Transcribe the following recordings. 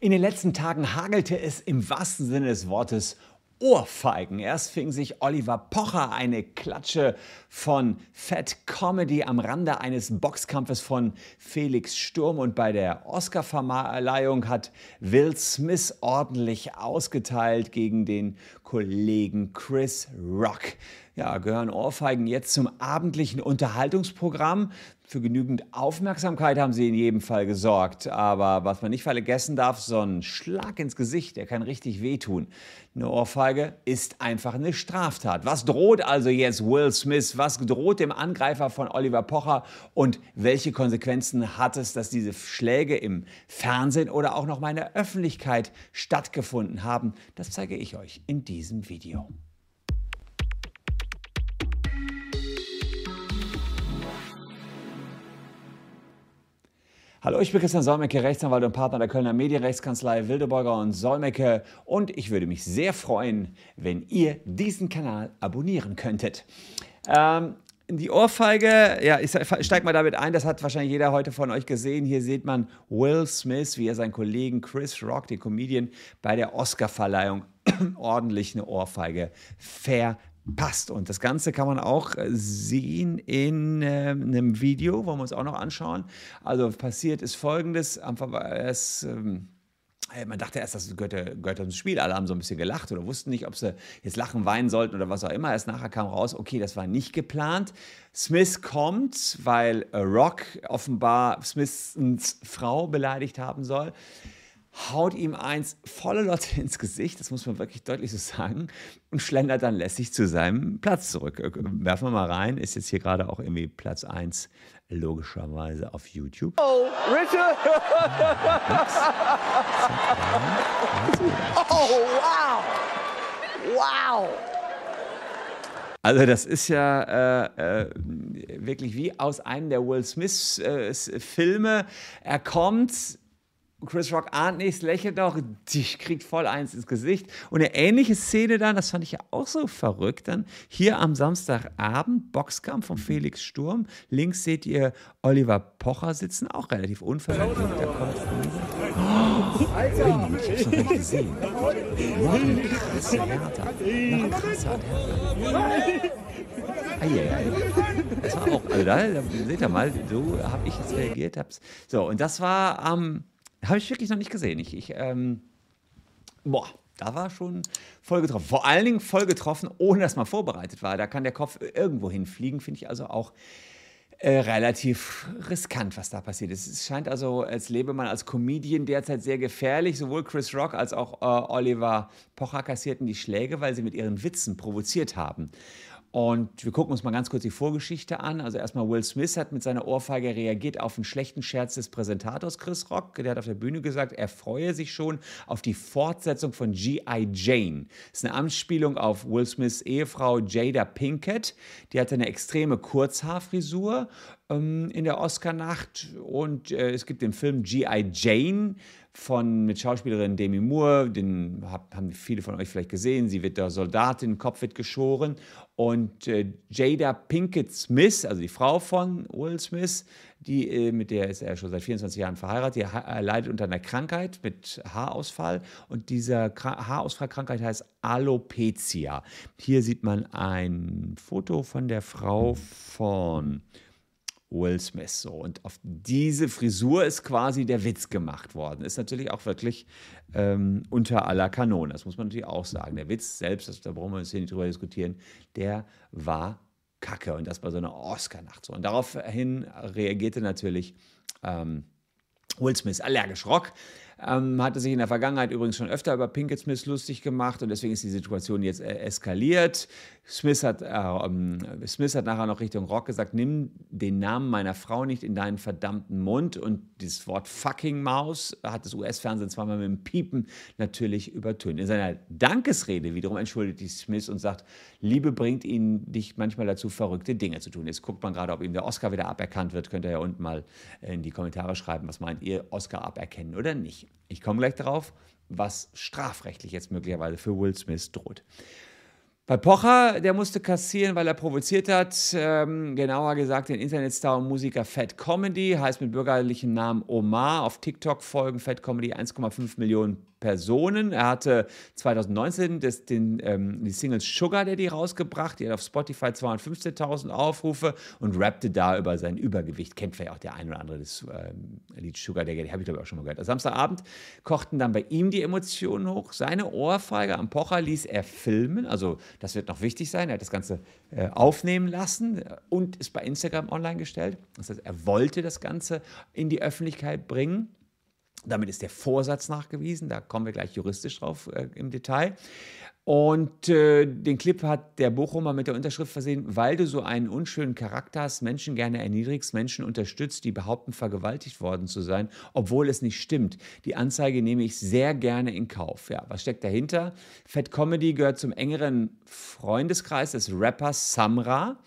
In den letzten Tagen hagelte es im wahrsten Sinne des Wortes Ohrfeigen. Erst fing sich Oliver Pocher eine Klatsche von Fat Comedy am Rande eines Boxkampfes von Felix Sturm und bei der Oscarverleihung hat Will Smith ordentlich ausgeteilt gegen den Kollegen Chris Rock. Ja, gehören Ohrfeigen jetzt zum abendlichen Unterhaltungsprogramm? Für genügend Aufmerksamkeit haben sie in jedem Fall gesorgt. Aber was man nicht vergessen darf, so ein Schlag ins Gesicht, der kann richtig wehtun. Eine Ohrfeige ist einfach eine Straftat. Was droht also jetzt Will Smith? Was droht dem Angreifer von Oliver Pocher? Und welche Konsequenzen hat es, dass diese Schläge im Fernsehen oder auch noch mal in der Öffentlichkeit stattgefunden haben? Das zeige ich euch in diesem Video. Hallo, ich bin Christian Solmecke, Rechtsanwalt und Partner der Kölner Medienrechtskanzlei Wildeborger und Solmecke und ich würde mich sehr freuen, wenn ihr diesen Kanal abonnieren könntet. Ähm, die Ohrfeige, ja, ich steige mal damit ein, das hat wahrscheinlich jeder heute von euch gesehen. Hier sieht man Will Smith, wie er seinen Kollegen Chris Rock, den Comedian, bei der Oscarverleihung ordentlich eine Ohrfeige ver passt. Und das Ganze kann man auch äh, sehen in äh, einem Video, wollen wir uns auch noch anschauen. Also passiert ist folgendes, es, ähm, äh, man dachte erst, das gehört, gehört zum Spiel. Alle haben so ein bisschen gelacht oder wussten nicht, ob sie jetzt lachen, weinen sollten oder was auch immer. Erst nachher kam raus, okay, das war nicht geplant. Smith kommt, weil Rock offenbar Smiths Frau beleidigt haben soll haut ihm eins volle Lotte ins Gesicht, das muss man wirklich deutlich so sagen, und schlendert dann lässig zu seinem Platz zurück. Äh, werfen wir mal rein, ist jetzt hier gerade auch irgendwie Platz 1 logischerweise auf YouTube. Oh, Richard! oh, wow! Wow! Also das ist ja äh, äh, wirklich wie aus einem der Will Smith-Filme. Äh, er kommt, Chris Rock ahnt nichts, lächelt noch, die kriegt voll eins ins Gesicht. Und eine ähnliche Szene dann, das fand ich ja auch so verrückt, dann hier am Samstagabend, Boxkampf von Felix Sturm. Links seht ihr Oliver Pocher sitzen, auch relativ unverletzt. Da kommt oh, Alter! Ich hab's noch nicht gesehen. Noch eine krasse Härte. Noch ein krasser Härte. Eieiei. Das war auch, also da, da seht ihr mal, so habe ich jetzt reagiert. Hab's. So, und das war am. Ähm, habe ich wirklich noch nicht gesehen. Ich, ich ähm, boah, da war schon voll getroffen. Vor allen Dingen voll getroffen, ohne dass man vorbereitet war. Da kann der Kopf irgendwo hinfliegen, finde ich also auch äh, relativ riskant, was da passiert ist. Es scheint also, als lebe man als Comedian derzeit sehr gefährlich. Sowohl Chris Rock als auch äh, Oliver Pocher kassierten die Schläge, weil sie mit ihren Witzen provoziert haben. Und wir gucken uns mal ganz kurz die Vorgeschichte an. Also erstmal Will Smith hat mit seiner Ohrfeige reagiert auf einen schlechten Scherz des Präsentators Chris Rock. Der hat auf der Bühne gesagt, er freue sich schon auf die Fortsetzung von G.I. Jane. Das ist eine Anspielung auf Will Smiths Ehefrau Jada Pinkett. Die hatte eine extreme Kurzhaarfrisur ähm, in der Oscar-Nacht. Und äh, es gibt den Film G.I. Jane von, mit Schauspielerin Demi Moore, den hab, haben viele von euch vielleicht gesehen. Sie wird der Soldatin, Kopf wird geschoren. Und äh, Jada Pinkett Smith, also die Frau von Will Smith, die, äh, mit der ist er schon seit 24 Jahren verheiratet, die ha leidet unter einer Krankheit mit Haarausfall. Und diese Haarausfallkrankheit heißt Alopecia. Hier sieht man ein Foto von der Frau von Will Smith. So. Und auf diese Frisur ist quasi der Witz gemacht worden. Ist natürlich auch wirklich ähm, unter aller Kanone. Das muss man natürlich auch sagen. Der Witz selbst, das, da brauchen wir uns hier nicht drüber diskutieren, der war kacke. Und das bei so einer Oscar-Nacht so. Und daraufhin reagierte natürlich ähm, Will Smith allergisch Rock. Ähm, hatte sich in der Vergangenheit übrigens schon öfter über Pinkett Smith lustig gemacht und deswegen ist die Situation jetzt äh, eskaliert. Smith hat, äh, ähm, Smith hat nachher noch Richtung Rock gesagt, nimm den Namen meiner Frau nicht in deinen verdammten Mund und dieses Wort fucking Maus hat das US-Fernsehen zweimal mit dem Piepen natürlich übertönt. In seiner Dankesrede wiederum entschuldigt sich Smith und sagt, Liebe bringt ihn dich manchmal dazu, verrückte Dinge zu tun. Jetzt guckt man gerade, ob ihm der Oscar wieder aberkannt wird. Könnt ihr ja unten mal in die Kommentare schreiben, was meint ihr, Oscar aberkennen oder nicht. Ich komme gleich darauf, was strafrechtlich jetzt möglicherweise für Will Smith droht. Bei Pocher, der musste kassieren, weil er provoziert hat. Ähm, genauer gesagt, den Internetstar und Musiker Fat Comedy, heißt mit bürgerlichem Namen Omar. Auf TikTok folgen Fat Comedy 1,5 Millionen Personen. Er hatte 2019 das, den, ähm, die Single Sugar Daddy rausgebracht. Die hat auf Spotify 215.000 Aufrufe und rappte da über sein Übergewicht. Kennt vielleicht auch der ein oder andere das ähm, Lied Sugar Daddy, habe ich glaube ich auch schon mal gehört. Am Samstagabend kochten dann bei ihm die Emotionen hoch. Seine Ohrfeige am Pocher ließ er filmen. Also das wird noch wichtig sein. Er hat das Ganze äh, aufnehmen lassen und ist bei Instagram online gestellt. Das heißt, er wollte das Ganze in die Öffentlichkeit bringen. Damit ist der Vorsatz nachgewiesen, da kommen wir gleich juristisch drauf äh, im Detail. Und äh, den Clip hat der Bochumer mit der Unterschrift versehen, weil du so einen unschönen Charakter hast, Menschen gerne erniedrigst, Menschen unterstützt, die behaupten, vergewaltigt worden zu sein, obwohl es nicht stimmt. Die Anzeige nehme ich sehr gerne in Kauf. Ja, was steckt dahinter? Fat Comedy gehört zum engeren Freundeskreis des Rappers Samra.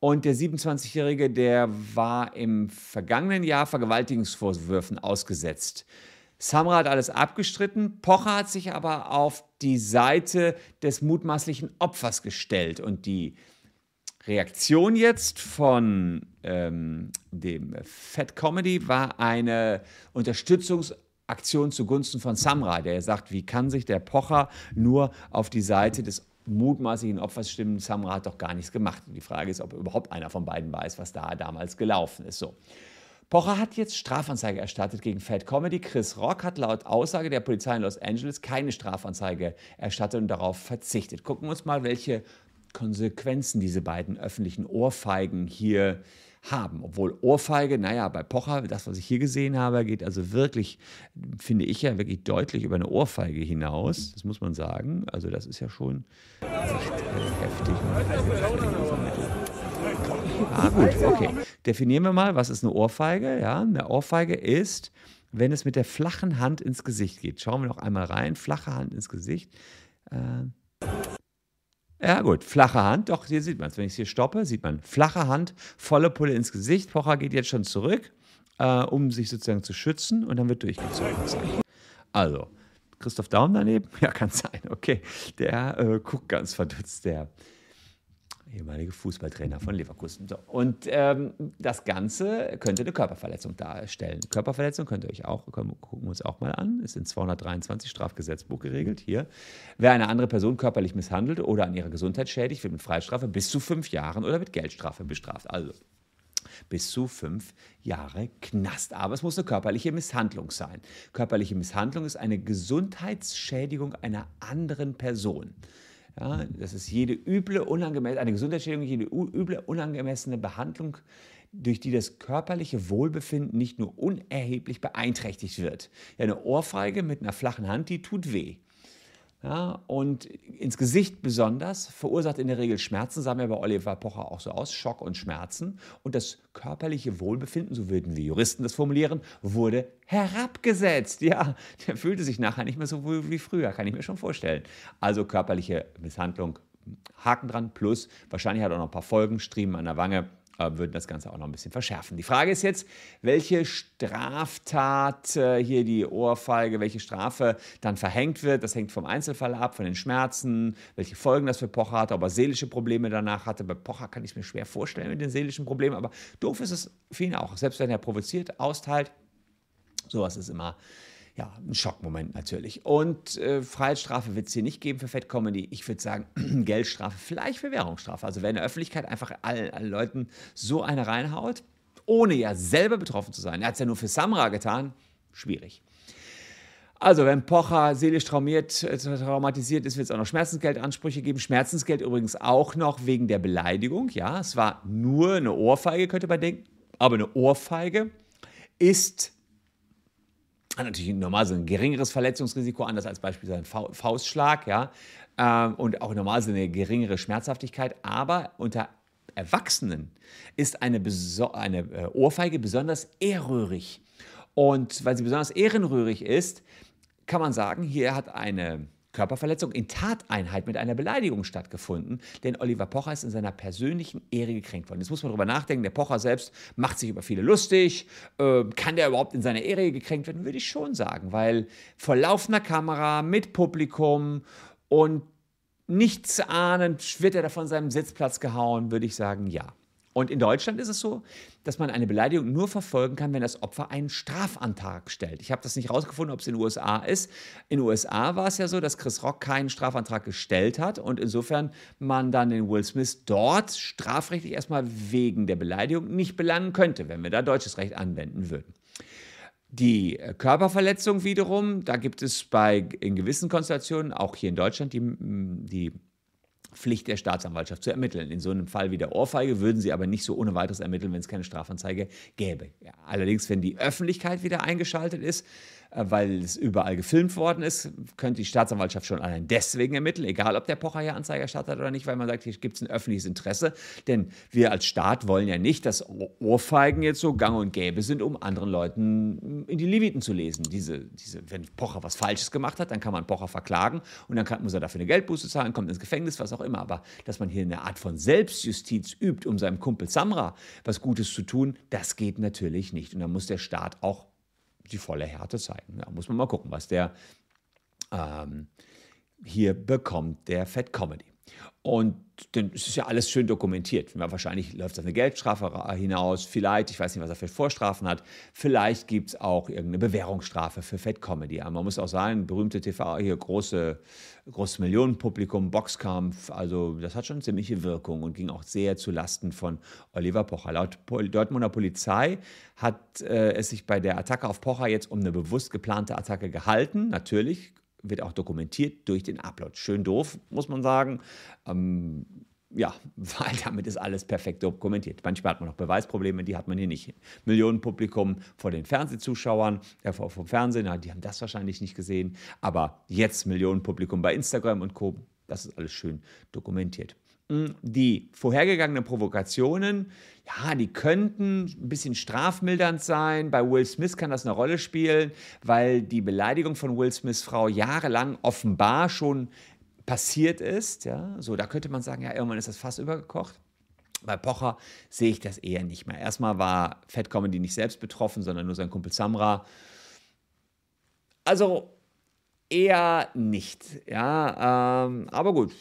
Und der 27-Jährige, der war im vergangenen Jahr Vergewaltigungsvorwürfen ausgesetzt. Samra hat alles abgestritten, Pocher hat sich aber auf die Seite des mutmaßlichen Opfers gestellt. Und die Reaktion jetzt von ähm, dem Fat Comedy war eine Unterstützungsaktion zugunsten von Samra, der sagt, wie kann sich der Pocher nur auf die Seite des mutmaßlichen Opfers stimmen, Samra hat doch gar nichts gemacht. Und die Frage ist, ob überhaupt einer von beiden weiß, was da damals gelaufen ist. So. Pocher hat jetzt Strafanzeige erstattet gegen Fat Comedy. Chris Rock hat laut Aussage der Polizei in Los Angeles keine Strafanzeige erstattet und darauf verzichtet. Gucken wir uns mal, welche Konsequenzen diese beiden öffentlichen Ohrfeigen hier haben. Obwohl Ohrfeige, naja, bei Pocher, das, was ich hier gesehen habe, geht also wirklich, finde ich ja wirklich deutlich über eine Ohrfeige hinaus. Das muss man sagen. Also das ist ja schon heftig. Ah gut, okay. Definieren wir mal, was ist eine Ohrfeige? Ja, eine Ohrfeige ist, wenn es mit der flachen Hand ins Gesicht geht. Schauen wir noch einmal rein. Flache Hand ins Gesicht. Äh, ja, gut, flache Hand, doch, hier sieht man es. Wenn ich es hier stoppe, sieht man flache Hand, volle Pulle ins Gesicht. Pocher geht jetzt schon zurück, äh, um sich sozusagen zu schützen und dann wird durchgezogen. Also, Christoph Daum daneben? Ja, kann sein, okay. Der äh, guckt ganz verdutzt, der ehemalige Fußballtrainer von Leverkusen. So. Und ähm, das Ganze könnte eine Körperverletzung darstellen. Körperverletzung könnt ihr euch auch, gucken wir uns auch mal an, ist in 223 Strafgesetzbuch geregelt. Hier, wer eine andere Person körperlich misshandelt oder an ihrer Gesundheit schädigt, wird mit Freistrafe bis zu fünf Jahren oder mit Geldstrafe bestraft. Also bis zu fünf Jahre Knast. Aber es muss eine körperliche Misshandlung sein. Körperliche Misshandlung ist eine Gesundheitsschädigung einer anderen Person. Ja, das ist jede üble, unangemessene, eine Gesundheitsschädigung, jede üble, unangemessene Behandlung, durch die das körperliche Wohlbefinden nicht nur unerheblich beeinträchtigt wird. Ja, eine Ohrfeige mit einer flachen Hand, die tut weh. Ja, und ins Gesicht besonders verursacht in der Regel Schmerzen, sagen wir bei Oliver Pocher auch so aus, Schock und Schmerzen. Und das körperliche Wohlbefinden, so würden wir Juristen das formulieren, wurde herabgesetzt. Ja, der fühlte sich nachher nicht mehr so wohl wie früher, kann ich mir schon vorstellen. Also körperliche Misshandlung, Haken dran, plus wahrscheinlich hat er auch noch ein paar Folgen, Striemen an der Wange, würden das Ganze auch noch ein bisschen verschärfen. Die Frage ist jetzt, welche Straftat äh, hier die Ohrfeige, welche Strafe dann verhängt wird. Das hängt vom Einzelfall ab, von den Schmerzen, welche Folgen das für Pocher hatte, ob er seelische Probleme danach hatte. Bei Pocher kann ich es mir schwer vorstellen mit den seelischen Problemen, aber doof ist es für ihn auch. Selbst wenn er provoziert, austeilt, sowas ist immer ja, ein Schockmoment natürlich. Und äh, Freiheitsstrafe wird es hier nicht geben für Fat Comedy. Ich würde sagen, Geldstrafe, vielleicht Bewährungsstrafe. Also wenn in der Öffentlichkeit einfach allen, allen Leuten so eine reinhaut, ohne ja selber betroffen zu sein. Er hat es ja nur für Samra getan. Schwierig. Also, wenn Pocher seelisch traumiert, äh, traumatisiert ist, wird es auch noch Schmerzensgeldansprüche geben. Schmerzensgeld übrigens auch noch wegen der Beleidigung. Ja, es war nur eine Ohrfeige, könnte man denken. Aber eine Ohrfeige ist hat natürlich normal so ein geringeres Verletzungsrisiko, anders als beispielsweise ein Faustschlag, ja, ähm, und auch normal so eine geringere Schmerzhaftigkeit, aber unter Erwachsenen ist eine, eine äh, Ohrfeige besonders ehrröhrig. Und weil sie besonders ehrenrührig ist, kann man sagen, hier hat eine Körperverletzung in Tateinheit mit einer Beleidigung stattgefunden, denn Oliver Pocher ist in seiner persönlichen Ehre gekränkt worden. Jetzt muss man darüber nachdenken, der Pocher selbst macht sich über viele lustig. Äh, kann der überhaupt in seiner Ehre gekränkt werden? Würde ich schon sagen, weil vor laufender Kamera, mit Publikum und nichts ahnend, wird er da von seinem Sitzplatz gehauen, würde ich sagen, ja. Und in Deutschland ist es so, dass man eine Beleidigung nur verfolgen kann, wenn das Opfer einen Strafantrag stellt. Ich habe das nicht rausgefunden, ob es in den USA ist. In den USA war es ja so, dass Chris Rock keinen Strafantrag gestellt hat und insofern man dann den Will Smith dort strafrechtlich erstmal wegen der Beleidigung nicht belangen könnte, wenn wir da deutsches Recht anwenden würden. Die Körperverletzung wiederum, da gibt es bei in gewissen Konstellationen, auch hier in Deutschland, die, die Pflicht der Staatsanwaltschaft zu ermitteln. In so einem Fall wie der Ohrfeige würden sie aber nicht so ohne weiteres ermitteln, wenn es keine Strafanzeige gäbe. Ja, allerdings, wenn die Öffentlichkeit wieder eingeschaltet ist, weil es überall gefilmt worden ist, könnte die Staatsanwaltschaft schon allein deswegen ermitteln, egal ob der Pocher hier Anzeige erstattet hat oder nicht, weil man sagt, hier gibt es ein öffentliches Interesse. Denn wir als Staat wollen ja nicht, dass Ohrfeigen jetzt so gang und gäbe sind, um anderen Leuten in die Leviten zu lesen. Diese, diese, wenn Pocher was Falsches gemacht hat, dann kann man Pocher verklagen und dann kann, muss er dafür eine Geldbuße zahlen, kommt ins Gefängnis, was auch immer. Aber dass man hier eine Art von Selbstjustiz übt, um seinem Kumpel Samra was Gutes zu tun, das geht natürlich nicht. Und da muss der Staat auch die volle Härte zeigen. Da muss man mal gucken, was der ähm, hier bekommt, der Fat Comedy. Und denn es ist ja alles schön dokumentiert. Wahrscheinlich läuft es eine Geldstrafe hinaus, vielleicht, ich weiß nicht, was er für Vorstrafen hat, vielleicht gibt es auch irgendeine Bewährungsstrafe für Fat Comedy. Aber man muss auch sagen, berühmte TV, hier große, großes Millionenpublikum, Boxkampf, also das hat schon ziemliche Wirkung und ging auch sehr zu Lasten von Oliver Pocher. Laut Dortmunder Polizei hat äh, es sich bei der Attacke auf Pocher jetzt um eine bewusst geplante Attacke gehalten. Natürlich wird auch dokumentiert durch den Upload. Schön doof, muss man sagen. Ähm, ja, weil damit ist alles perfekt dokumentiert. Manchmal hat man noch Beweisprobleme, die hat man hier nicht. Millionenpublikum vor den Fernsehzuschauern, äh, vom Fernsehen, die haben das wahrscheinlich nicht gesehen. Aber jetzt Millionenpublikum bei Instagram und Co. Das ist alles schön dokumentiert. Die vorhergegangenen Provokationen, ja, die könnten ein bisschen strafmildernd sein. Bei Will Smith kann das eine Rolle spielen, weil die Beleidigung von Will Smiths Frau jahrelang offenbar schon passiert ist. Ja, so, da könnte man sagen, ja, irgendwann ist das fast übergekocht. Bei Pocher sehe ich das eher nicht mehr. Erstmal war Fat Comedy nicht selbst betroffen, sondern nur sein Kumpel Samra. Also Eher nicht, ja. Ähm, aber gut,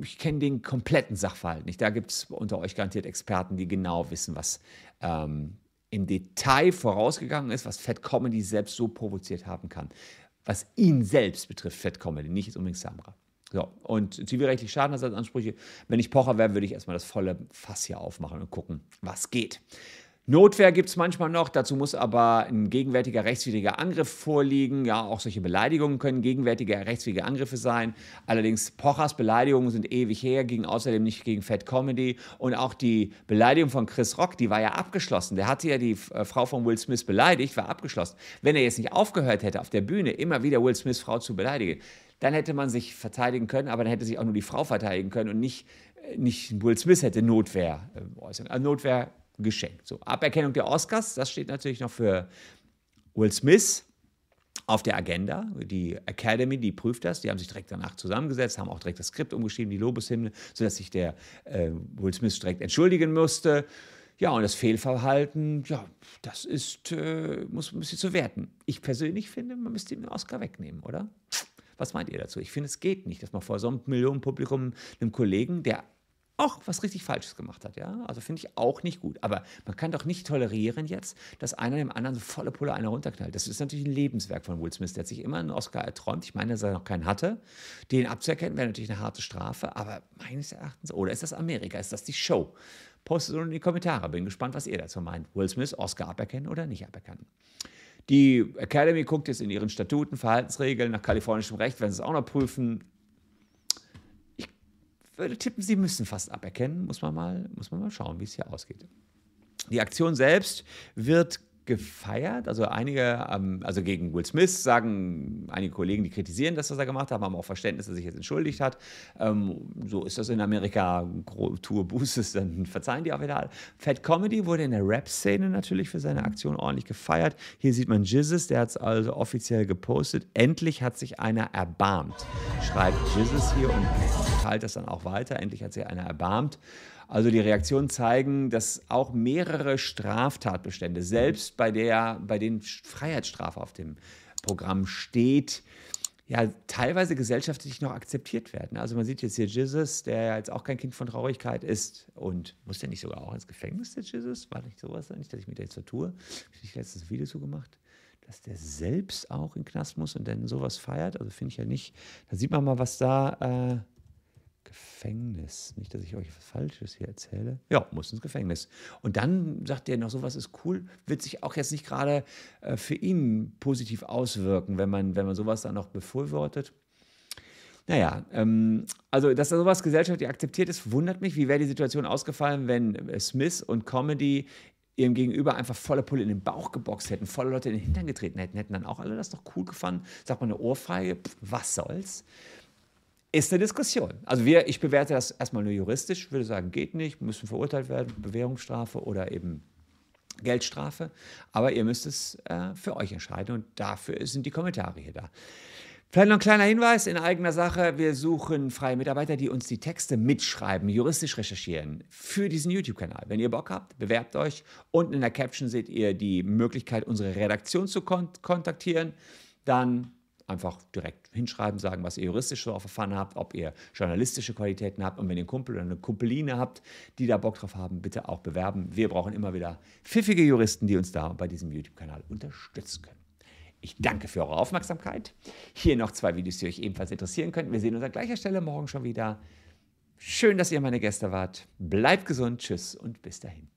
ich kenne den kompletten Sachverhalt nicht. Da gibt es unter euch garantiert Experten, die genau wissen, was ähm, im Detail vorausgegangen ist, was Fat Comedy selbst so provoziert haben kann. Was ihn selbst betrifft, Fat Comedy, nicht jetzt unbedingt Samra. So, und zivilrechtlich Schadenersatzansprüche, wenn ich Pocher wäre, würde ich erstmal das volle Fass hier aufmachen und gucken, was geht. Notwehr gibt es manchmal noch, dazu muss aber ein gegenwärtiger rechtswidriger Angriff vorliegen. Ja, auch solche Beleidigungen können gegenwärtige rechtswidrige Angriffe sein. Allerdings Pochers Beleidigungen sind ewig her, ging außerdem nicht gegen Fat Comedy. Und auch die Beleidigung von Chris Rock, die war ja abgeschlossen. Der hatte ja die äh, Frau von Will Smith beleidigt, war abgeschlossen. Wenn er jetzt nicht aufgehört hätte, auf der Bühne immer wieder Will Smiths Frau zu beleidigen, dann hätte man sich verteidigen können, aber dann hätte sich auch nur die Frau verteidigen können und nicht, äh, nicht Will Smith hätte Notwehr äh, äußern. Also Notwehr geschenkt. So, Aberkennung der Oscars, das steht natürlich noch für Will Smith auf der Agenda. Die Academy, die prüft das. Die haben sich direkt danach zusammengesetzt, haben auch direkt das Skript umgeschrieben, die Lobeshymne, sodass sich der äh, Will Smith direkt entschuldigen musste. Ja, und das Fehlverhalten, ja, das ist, äh, muss ein bisschen zu werten. Ich persönlich finde, man müsste ihm den Oscar wegnehmen, oder? Was meint ihr dazu? Ich finde, es geht nicht, dass man vor so einem Millionenpublikum einem Kollegen, der auch was richtig Falsches gemacht hat, ja. Also finde ich auch nicht gut. Aber man kann doch nicht tolerieren jetzt, dass einer dem anderen so volle Pulle einer runterknallt. Das ist natürlich ein Lebenswerk von Will Smith. Der hat sich immer einen Oscar erträumt. Ich meine, dass er noch keinen hatte. Den abzuerkennen wäre natürlich eine harte Strafe. Aber meines Erachtens, oder ist das Amerika? Ist das die Show? Postet es in die Kommentare. Bin gespannt, was ihr dazu meint. Will Smith Oscar aberkennen oder nicht aberkennen? Die Academy guckt jetzt in ihren Statuten, Verhaltensregeln nach kalifornischem Recht, werden sie es auch noch prüfen würde tippen, sie müssen fast aberkennen. Muss man mal, muss man mal schauen, wie es hier ausgeht. Die Aktion selbst wird gefeiert. Also einige, ähm, also gegen Will Smith sagen einige Kollegen, die kritisieren das, was er gemacht hat, haben auch Verständnis, dass er sich jetzt entschuldigt hat. Ähm, so ist das in Amerika, Tour Bußes, dann verzeihen die auch wieder. Fat Comedy wurde in der Rap-Szene natürlich für seine Aktion ordentlich gefeiert. Hier sieht man Jizzes, der hat es also offiziell gepostet. Endlich hat sich einer erbarmt, schreibt Jizzes hier und teilt das dann auch weiter. Endlich hat sich einer erbarmt. Also die Reaktionen zeigen, dass auch mehrere Straftatbestände, selbst bei, der, bei den Freiheitsstrafe auf dem Programm steht, ja teilweise gesellschaftlich noch akzeptiert werden. Also man sieht jetzt hier Jesus, der jetzt auch kein Kind von Traurigkeit ist und muss der nicht sogar auch ins Gefängnis, der Jesus? War nicht sowas, nicht, dass ich mit der jetzt vertue? Habe ich letztes Video so gemacht? Dass der selbst auch in den Knast muss und dann sowas feiert. Also finde ich ja nicht. Da sieht man mal, was da. Äh, Gefängnis. Nicht, dass ich euch was Falsches hier erzähle. Ja, muss ins Gefängnis. Und dann sagt er noch, sowas ist cool, wird sich auch jetzt nicht gerade äh, für ihn positiv auswirken, wenn man, wenn man sowas dann noch befürwortet. Naja, ähm, also dass da sowas gesellschaftlich akzeptiert ist, wundert mich. Wie wäre die Situation ausgefallen, wenn äh, Smith und Comedy ihrem Gegenüber einfach volle Pulle in den Bauch geboxt hätten, volle Leute in den Hintern getreten hätten, hätten dann auch alle das doch cool gefunden. Sagt man eine Ohrfeige, pff, was soll's? Ist eine Diskussion. Also wir, ich bewerte das erstmal nur juristisch, würde sagen, geht nicht, müssen verurteilt werden, Bewährungsstrafe oder eben Geldstrafe. Aber ihr müsst es äh, für euch entscheiden und dafür sind die Kommentare hier da. Vielleicht noch ein kleiner Hinweis in eigener Sache. Wir suchen freie Mitarbeiter, die uns die Texte mitschreiben, juristisch recherchieren für diesen YouTube-Kanal. Wenn ihr Bock habt, bewerbt euch. Unten in der Caption seht ihr die Möglichkeit, unsere Redaktion zu kont kontaktieren. Dann einfach direkt hinschreiben, sagen, was ihr juristisch so erfahren habt, ob ihr journalistische Qualitäten habt und wenn ihr einen Kumpel oder eine Kumpeline habt, die da Bock drauf haben, bitte auch bewerben. Wir brauchen immer wieder pfiffige Juristen, die uns da bei diesem YouTube-Kanal unterstützen können. Ich danke für eure Aufmerksamkeit. Hier noch zwei Videos, die euch ebenfalls interessieren könnten. Wir sehen uns an gleicher Stelle morgen schon wieder. Schön, dass ihr meine Gäste wart. Bleibt gesund, tschüss und bis dahin.